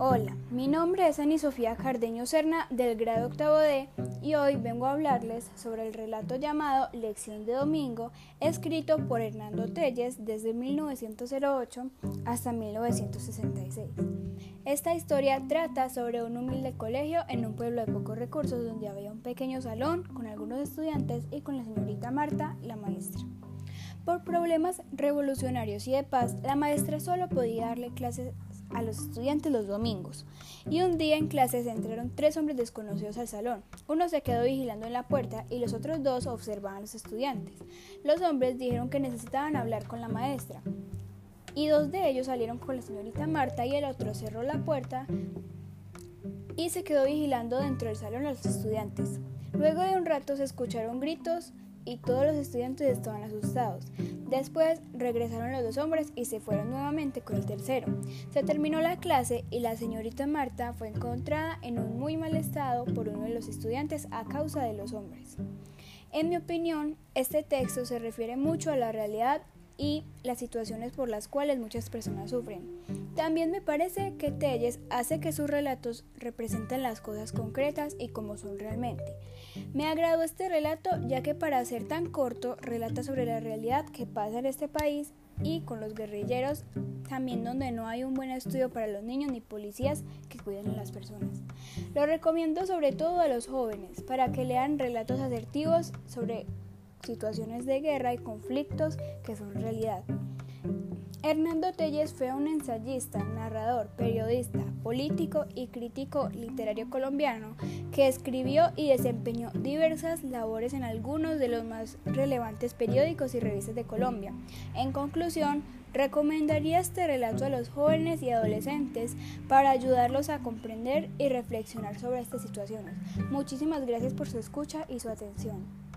Hola, mi nombre es Ani Sofía Cardeño Serna del grado octavo D y hoy vengo a hablarles sobre el relato llamado Lección de Domingo, escrito por Hernando Telles desde 1908 hasta 1966. Esta historia trata sobre un humilde colegio en un pueblo de pocos recursos donde había un pequeño salón con algunos estudiantes y con la señorita Marta, la maestra. Por problemas revolucionarios y de paz, la maestra solo podía darle clases a los estudiantes los domingos. Y un día en clase se entraron tres hombres desconocidos al salón. Uno se quedó vigilando en la puerta y los otros dos observaban a los estudiantes. Los hombres dijeron que necesitaban hablar con la maestra. Y dos de ellos salieron con la señorita Marta y el otro cerró la puerta y se quedó vigilando dentro del salón a los estudiantes. Luego de un rato se escucharon gritos y todos los estudiantes estaban asustados. Después regresaron los dos hombres y se fueron nuevamente con el tercero. Se terminó la clase y la señorita Marta fue encontrada en un muy mal estado por uno de los estudiantes a causa de los hombres. En mi opinión, este texto se refiere mucho a la realidad y las situaciones por las cuales muchas personas sufren. También me parece que Telles hace que sus relatos representen las cosas concretas y como son realmente. Me agradó este relato ya que para ser tan corto relata sobre la realidad que pasa en este país y con los guerrilleros, también donde no hay un buen estudio para los niños ni policías que cuiden a las personas. Lo recomiendo sobre todo a los jóvenes para que lean relatos asertivos sobre situaciones de guerra y conflictos que son realidad. Hernando Telles fue un ensayista, narrador, periodista, político y crítico literario colombiano que escribió y desempeñó diversas labores en algunos de los más relevantes periódicos y revistas de Colombia. En conclusión, recomendaría este relato a los jóvenes y adolescentes para ayudarlos a comprender y reflexionar sobre estas situaciones. Muchísimas gracias por su escucha y su atención.